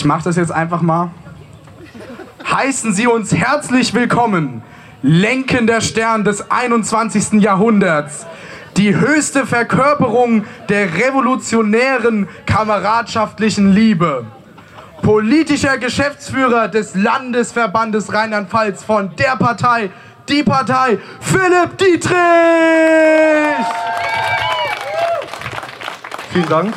Ich mache das jetzt einfach mal. Heißen Sie uns herzlich willkommen, lenkender Stern des 21. Jahrhunderts, die höchste Verkörperung der revolutionären kameradschaftlichen Liebe. Politischer Geschäftsführer des Landesverbandes Rheinland-Pfalz von der Partei, die Partei, Philipp Dietrich! Vielen Dank.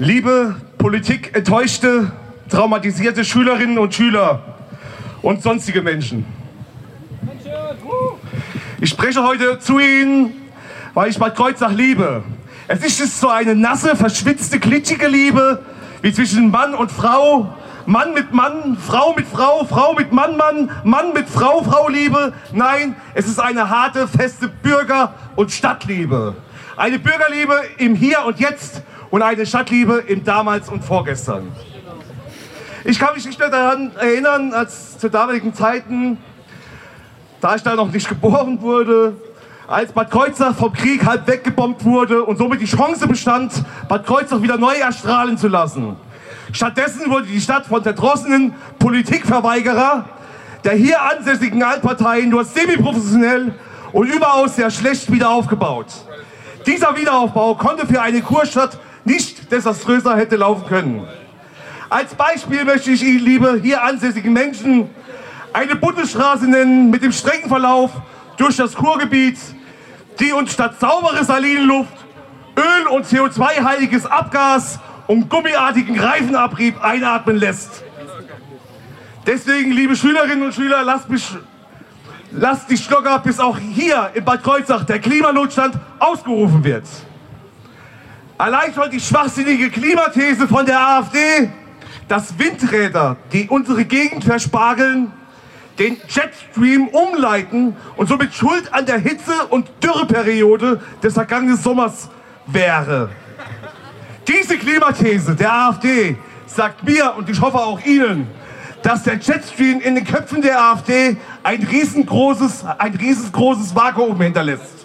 Liebe Politik enttäuschte, traumatisierte Schülerinnen und Schüler und sonstige Menschen. Ich spreche heute zu Ihnen, weil ich Bad Kreuznach liebe. Es ist nicht so eine nasse, verschwitzte, glitschige Liebe wie zwischen Mann und Frau, Mann mit Mann, Frau mit Frau, Frau mit Mann, Mann, Mann mit Frau, Frau Liebe. Nein, es ist eine harte, feste Bürger- und Stadtliebe. Eine Bürgerliebe im Hier und Jetzt und eine Stadtliebe im Damals und Vorgestern. Ich kann mich nicht mehr daran erinnern, als zu damaligen Zeiten, da ich da noch nicht geboren wurde, als Bad Kreuznach vom Krieg halb weggebombt wurde und somit die Chance bestand, Bad Kreuznach wieder neu erstrahlen zu lassen. Stattdessen wurde die Stadt von verdrossenen Politikverweigerer der hier ansässigen Altparteien nur semi-professionell und überaus sehr schlecht wieder aufgebaut. Dieser Wiederaufbau konnte für eine Kurstadt nicht desaströser hätte laufen können. Als Beispiel möchte ich Ihnen, liebe hier ansässigen Menschen, eine Bundesstraße nennen mit dem Streckenverlauf durch das Kurgebiet, die uns statt saubere Salinenluft Öl- und CO2-heiliges Abgas und gummiartigen Reifenabrieb einatmen lässt. Deswegen, liebe Schülerinnen und Schüler, lasst mich lasst dich locker, bis auch hier in Bad Kreuznach der Klimanotstand ausgerufen wird. Allein schon die schwachsinnige Klimathese von der AfD, dass Windräder, die unsere Gegend verspargeln, den Jetstream umleiten und somit schuld an der Hitze- und Dürreperiode des vergangenen Sommers wäre. Diese Klimathese der AfD sagt mir und ich hoffe auch Ihnen, dass der Jetstream in den Köpfen der AfD ein riesengroßes, ein riesengroßes Vakuum hinterlässt.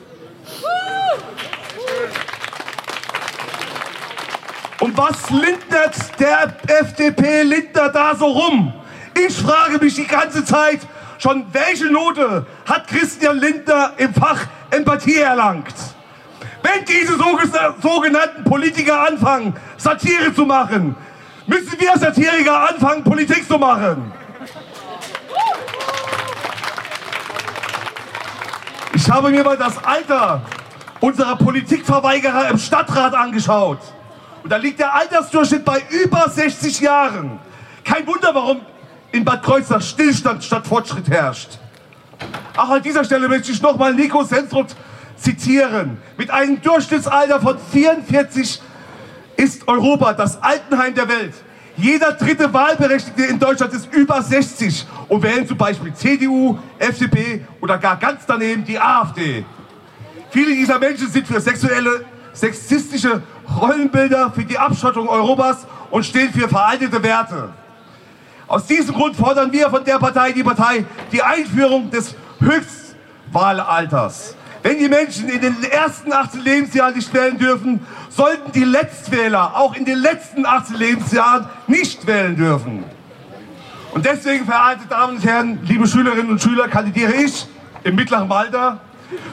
Und was lindert der FDP Lindner da so rum? Ich frage mich die ganze Zeit schon, welche Note hat Christian Lindner im Fach Empathie erlangt? Wenn diese sogenannten Politiker anfangen, Satire zu machen, müssen wir Satiriker anfangen, Politik zu machen. Ich habe mir mal das Alter unserer Politikverweigerer im Stadtrat angeschaut. Und da liegt der Altersdurchschnitt bei über 60 Jahren. Kein Wunder, warum in Bad Kreuznach Stillstand statt Fortschritt herrscht. Auch an dieser Stelle möchte ich nochmal Nico Sensrud zitieren. Mit einem Durchschnittsalter von 44 ist Europa das Altenheim der Welt. Jeder dritte Wahlberechtigte in Deutschland ist über 60 und wählen zum Beispiel CDU, FDP oder gar ganz daneben die AfD. Viele dieser Menschen sind für sexuelle, sexistische Rollenbilder, für die Abschottung Europas und stehen für veraltete Werte. Aus diesem Grund fordern wir von der Partei, die Partei, die Einführung des Höchstwahlalters. Wenn die Menschen in den ersten 18 Lebensjahren nicht wählen dürfen, sollten die Letztwähler auch in den letzten 18 Lebensjahren nicht wählen dürfen. Und deswegen, verehrte Damen und Herren, liebe Schülerinnen und Schüler, kandidiere ich im mittleren Alter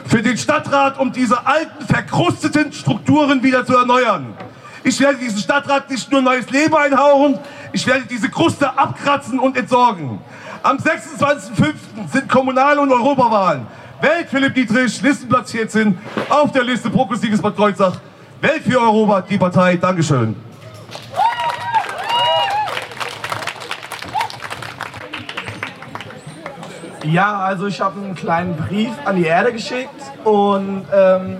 für den Stadtrat, um diese alten, verkrusteten Strukturen wieder zu erneuern. Ich werde diesem Stadtrat nicht nur neues Leben einhauchen, ich werde diese Kruste abkratzen und entsorgen. Am 26.05. sind Kommunal- und Europawahlen. Wählt Philipp Dietrich, Listenplatz 14, auf der Liste Progressives Bad Kreuznach. Wählt für Europa die Partei. Dankeschön. Ja, also ich habe einen kleinen Brief an die Erde geschickt und ähm,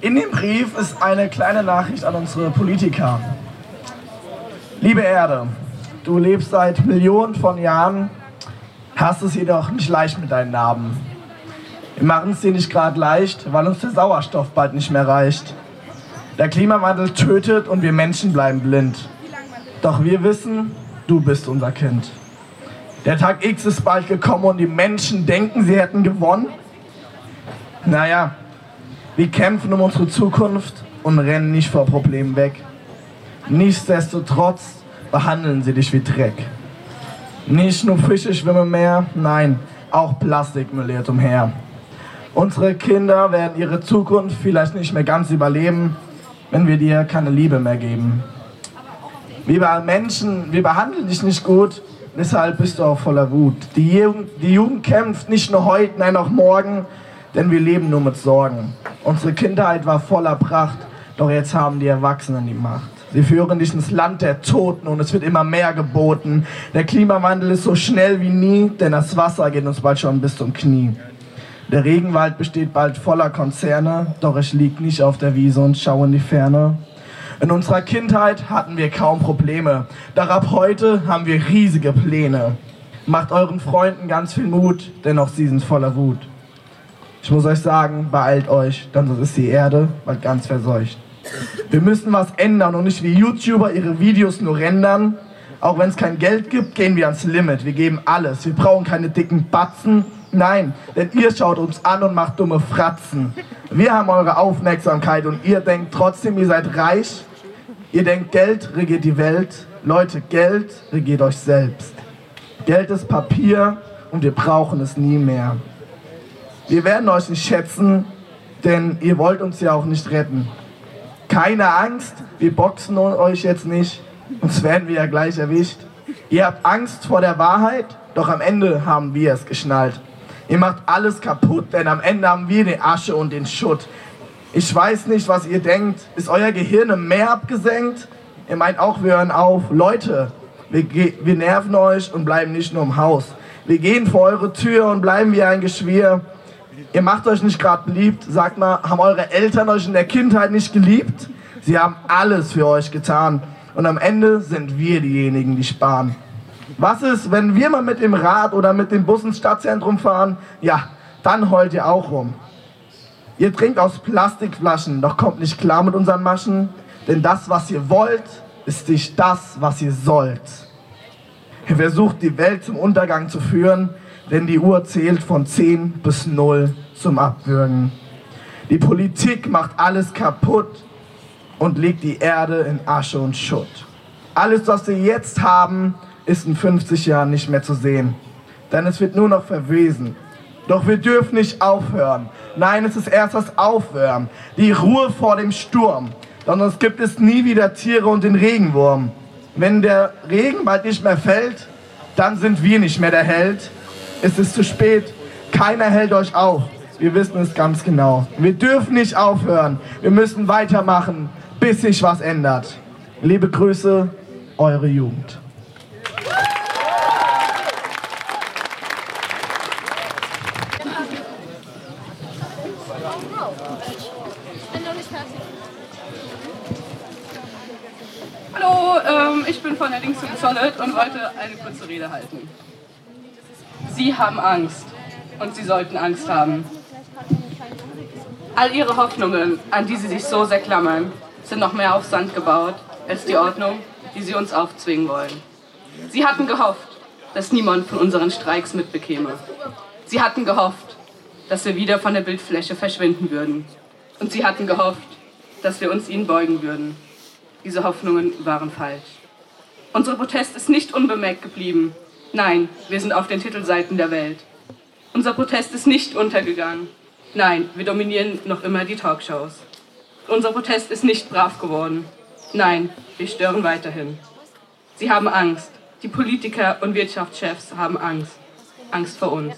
in dem Brief ist eine kleine Nachricht an unsere Politiker. Liebe Erde, du lebst seit Millionen von Jahren, hast es jedoch nicht leicht mit deinen Narben. Wir machen es dir nicht gerade leicht, weil uns der Sauerstoff bald nicht mehr reicht. Der Klimawandel tötet und wir Menschen bleiben blind. Doch wir wissen, du bist unser Kind. Der Tag X ist bald gekommen und die Menschen denken, sie hätten gewonnen. Naja, wir kämpfen um unsere Zukunft und rennen nicht vor Problemen weg. Nichtsdestotrotz behandeln sie dich wie Dreck. Nicht nur Fische schwimmen mehr, nein, auch Plastikmüll leert umher. Unsere Kinder werden ihre Zukunft vielleicht nicht mehr ganz überleben, wenn wir dir keine Liebe mehr geben. Wir Menschen, wir behandeln dich nicht gut, deshalb bist du auch voller Wut. Die Jugend, die Jugend kämpft nicht nur heute, nein auch morgen, denn wir leben nur mit Sorgen. Unsere Kindheit war voller Pracht, doch jetzt haben die Erwachsenen die Macht. Sie führen dich ins Land der Toten und es wird immer mehr geboten. Der Klimawandel ist so schnell wie nie, denn das Wasser geht uns bald schon bis zum Knie. Der Regenwald besteht bald voller Konzerne, doch ich lieg nicht auf der Wiese und schaue in die Ferne. In unserer Kindheit hatten wir kaum Probleme, doch ab heute haben wir riesige Pläne. Macht euren Freunden ganz viel Mut, denn auch sie sind voller Wut. Ich muss euch sagen, beeilt euch, sonst ist die Erde bald ganz verseucht. Wir müssen was ändern und nicht wie YouTuber ihre Videos nur rendern. Auch wenn es kein Geld gibt, gehen wir ans Limit. Wir geben alles. Wir brauchen keine dicken Batzen. Nein, denn ihr schaut uns an und macht dumme Fratzen. Wir haben eure Aufmerksamkeit und ihr denkt trotzdem, ihr seid reich. Ihr denkt, Geld regiert die Welt. Leute, Geld regiert euch selbst. Geld ist Papier und wir brauchen es nie mehr. Wir werden euch nicht schätzen, denn ihr wollt uns ja auch nicht retten. Keine Angst, wir boxen euch jetzt nicht, sonst werden wir ja gleich erwischt. Ihr habt Angst vor der Wahrheit, doch am Ende haben wir es geschnallt. Ihr macht alles kaputt, denn am Ende haben wir die Asche und den Schutt. Ich weiß nicht, was ihr denkt. Ist euer Gehirn mehr abgesenkt? Ihr meint auch, wir hören auf. Leute, wir, wir nerven euch und bleiben nicht nur im Haus. Wir gehen vor eure Tür und bleiben wie ein Geschwirr. Ihr macht euch nicht gerade beliebt. Sagt mal, haben eure Eltern euch in der Kindheit nicht geliebt? Sie haben alles für euch getan. Und am Ende sind wir diejenigen, die sparen. Was ist, wenn wir mal mit dem Rad oder mit dem Bus ins Stadtzentrum fahren? Ja, dann heult ihr auch rum. Ihr trinkt aus Plastikflaschen, doch kommt nicht klar mit unseren Maschen. Denn das, was ihr wollt, ist nicht das, was ihr sollt. Ihr versucht, die Welt zum Untergang zu führen, denn die Uhr zählt von 10 bis 0 zum Abwürgen. Die Politik macht alles kaputt und legt die Erde in Asche und Schutt. Alles, was wir jetzt haben, ist in 50 Jahren nicht mehr zu sehen, denn es wird nur noch verwesen. Doch wir dürfen nicht aufhören. Nein, es ist erst das Aufwärmen, die Ruhe vor dem Sturm. Sonst gibt es nie wieder Tiere und den Regenwurm. Wenn der Regen bald nicht mehr fällt, dann sind wir nicht mehr der Held, es ist zu spät. Keiner hält euch auf. Wir wissen es ganz genau. Wir dürfen nicht aufhören. Wir müssen weitermachen, bis sich was ändert. Liebe Grüße, eure Jugend. Hallo, ähm, ich bin von der Links Solid und wollte eine kurze Rede halten. Sie haben Angst und Sie sollten Angst haben. All Ihre Hoffnungen, an die Sie sich so sehr klammern, sind noch mehr auf Sand gebaut als die Ordnung, die Sie uns aufzwingen wollen. Sie hatten gehofft, dass niemand von unseren Streiks mitbekäme. Sie hatten gehofft, dass wir wieder von der Bildfläche verschwinden würden. Und sie hatten gehofft, dass wir uns ihnen beugen würden. Diese Hoffnungen waren falsch. Unser Protest ist nicht unbemerkt geblieben. Nein, wir sind auf den Titelseiten der Welt. Unser Protest ist nicht untergegangen. Nein, wir dominieren noch immer die Talkshows. Unser Protest ist nicht brav geworden. Nein, wir stören weiterhin. Sie haben Angst. Die Politiker und Wirtschaftschefs haben Angst. Angst vor uns.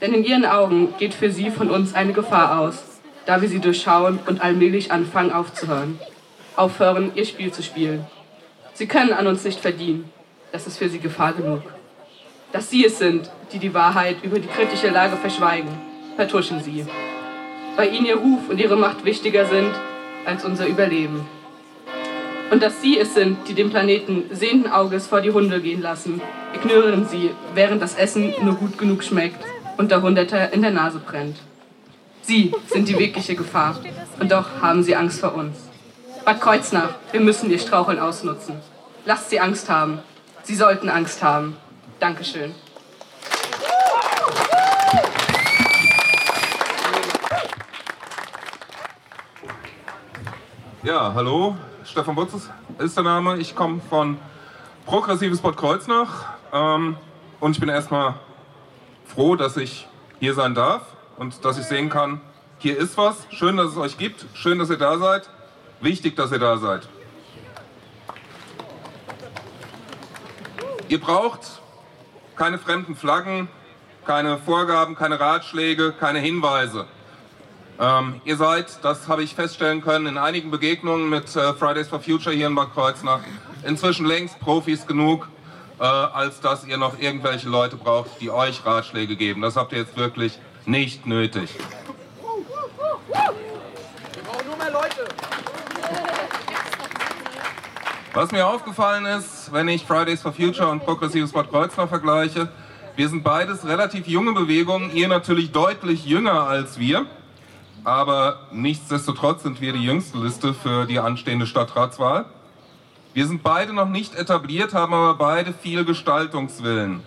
Denn in ihren Augen geht für sie von uns eine Gefahr aus, da wir sie durchschauen und allmählich anfangen aufzuhören. Aufhören, ihr Spiel zu spielen. Sie können an uns nicht verdienen. Das ist für sie Gefahr genug. Dass sie es sind, die die Wahrheit über die kritische Lage verschweigen, vertuschen sie. Weil ihnen ihr Ruf und ihre Macht wichtiger sind als unser Überleben. Und dass sie es sind, die den Planeten sehenden Auges vor die Hunde gehen lassen, ignorieren sie, während das Essen nur gut genug schmeckt und der Hunderter in der Nase brennt. Sie sind die wirkliche Gefahr und doch haben sie Angst vor uns. Bad Kreuznach, wir müssen ihr Straucheln ausnutzen. Lasst sie Angst haben. Sie sollten Angst haben. Dankeschön. Ja, hallo, Stefan Butzes ist der Name. Ich komme von Progressives Bad Kreuznach ähm, und ich bin erstmal froh, dass ich hier sein darf und dass ich sehen kann, hier ist was. Schön, dass es euch gibt. Schön, dass ihr da seid. Wichtig, dass ihr da seid. Ihr braucht keine fremden Flaggen, keine Vorgaben, keine Ratschläge, keine Hinweise. Ähm, ihr seid, das habe ich feststellen können, in einigen Begegnungen mit äh, Fridays for Future hier in Bad Kreuznach inzwischen längst Profis genug, äh, als dass ihr noch irgendwelche Leute braucht, die euch Ratschläge geben. Das habt ihr jetzt wirklich nicht nötig. Wir brauchen nur mehr Leute. Was mir aufgefallen ist, wenn ich Fridays for Future und Progressives Bad Kreuznach vergleiche, wir sind beides relativ junge Bewegungen, ihr natürlich deutlich jünger als wir. Aber nichtsdestotrotz sind wir die jüngste Liste für die anstehende Stadtratswahl. Wir sind beide noch nicht etabliert, haben aber beide viel Gestaltungswillen.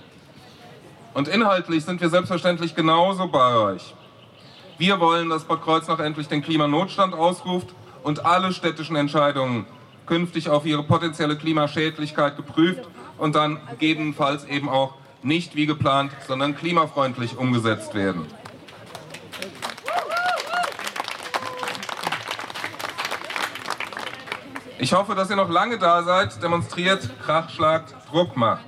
Und inhaltlich sind wir selbstverständlich genauso bei euch. Wir wollen, dass Bad Kreuznach endlich den Klimanotstand ausruft und alle städtischen Entscheidungen künftig auf ihre potenzielle Klimaschädlichkeit geprüft und dann gegebenenfalls eben auch nicht wie geplant, sondern klimafreundlich umgesetzt werden. Ich hoffe, dass ihr noch lange da seid, demonstriert, Krach schlagt, Druck macht.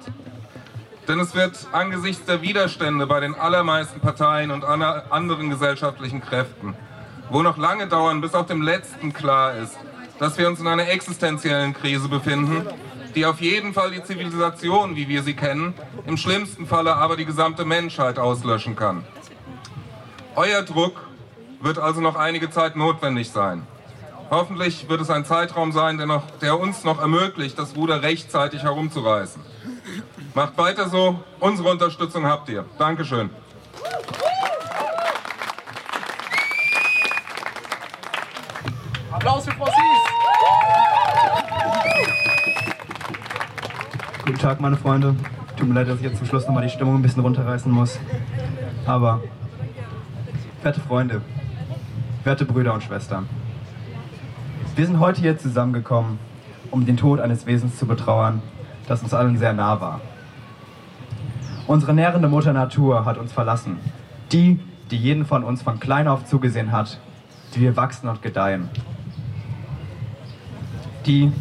Denn es wird angesichts der Widerstände bei den allermeisten Parteien und anderen gesellschaftlichen Kräften, wo noch lange dauern, bis auch dem Letzten klar ist, dass wir uns in einer existenziellen Krise befinden, die auf jeden Fall die Zivilisation, wie wir sie kennen, im schlimmsten Falle aber die gesamte Menschheit auslöschen kann. Euer Druck wird also noch einige Zeit notwendig sein. Hoffentlich wird es ein Zeitraum sein, der, noch, der uns noch ermöglicht, das Ruder rechtzeitig herumzureißen. Macht weiter so, unsere Unterstützung habt ihr. Dankeschön. Tag, meine Freunde. Tut mir leid, dass ich jetzt zum Schluss nochmal die Stimmung ein bisschen runterreißen muss. Aber, werte Freunde, werte Brüder und Schwestern, wir sind heute hier zusammengekommen, um den Tod eines Wesens zu betrauern, das uns allen sehr nah war. Unsere nährende Mutter Natur hat uns verlassen. Die, die jeden von uns von klein auf zugesehen hat, die wir wachsen und gedeihen. Die,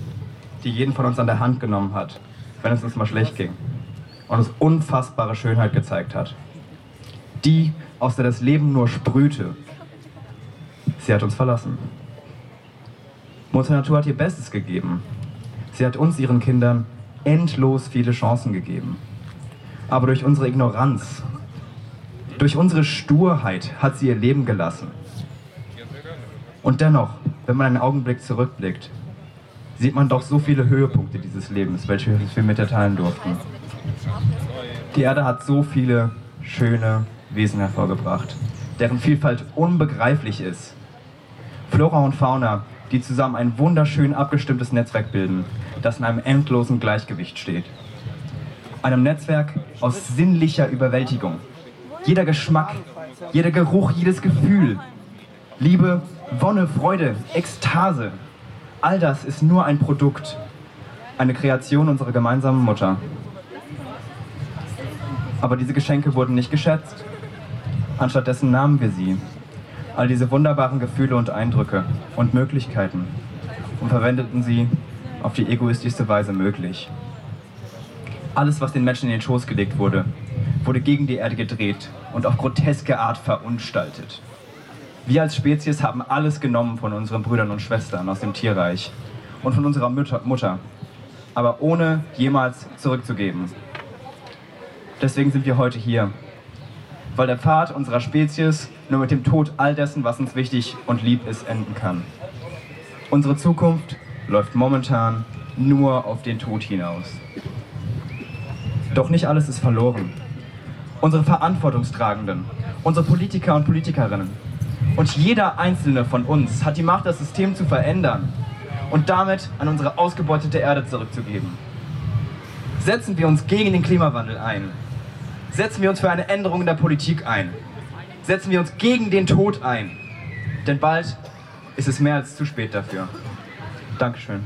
die jeden von uns an der Hand genommen hat, wenn es uns mal schlecht ging und uns unfassbare Schönheit gezeigt hat. Die, aus der das Leben nur sprühte. Sie hat uns verlassen. Mutter Natur hat ihr Bestes gegeben. Sie hat uns, ihren Kindern, endlos viele Chancen gegeben. Aber durch unsere Ignoranz, durch unsere Sturheit hat sie ihr Leben gelassen. Und dennoch, wenn man einen Augenblick zurückblickt, sieht man doch so viele Höhepunkte dieses Lebens, welche wir mit ihr teilen durften. Die Erde hat so viele schöne Wesen hervorgebracht, deren Vielfalt unbegreiflich ist. Flora und Fauna die zusammen ein wunderschön abgestimmtes Netzwerk bilden, das in einem endlosen Gleichgewicht steht. Einem Netzwerk aus sinnlicher Überwältigung. Jeder Geschmack, jeder Geruch, jedes Gefühl. Liebe, Wonne, Freude, Ekstase. All das ist nur ein Produkt, eine Kreation unserer gemeinsamen Mutter. Aber diese Geschenke wurden nicht geschätzt. Anstattdessen nahmen wir sie all diese wunderbaren Gefühle und Eindrücke und Möglichkeiten und verwendeten sie auf die egoistischste Weise möglich. Alles, was den Menschen in den Schoß gelegt wurde, wurde gegen die Erde gedreht und auf groteske Art verunstaltet. Wir als Spezies haben alles genommen von unseren Brüdern und Schwestern aus dem Tierreich und von unserer Mutter, aber ohne jemals zurückzugeben. Deswegen sind wir heute hier, weil der Pfad unserer Spezies nur mit dem Tod all dessen, was uns wichtig und lieb ist, enden kann. Unsere Zukunft läuft momentan nur auf den Tod hinaus. Doch nicht alles ist verloren. Unsere Verantwortungstragenden, unsere Politiker und Politikerinnen und jeder einzelne von uns hat die Macht, das System zu verändern und damit an unsere ausgebeutete Erde zurückzugeben. Setzen wir uns gegen den Klimawandel ein. Setzen wir uns für eine Änderung in der Politik ein setzen wir uns gegen den Tod ein. Denn bald ist es mehr als zu spät dafür. Dankeschön.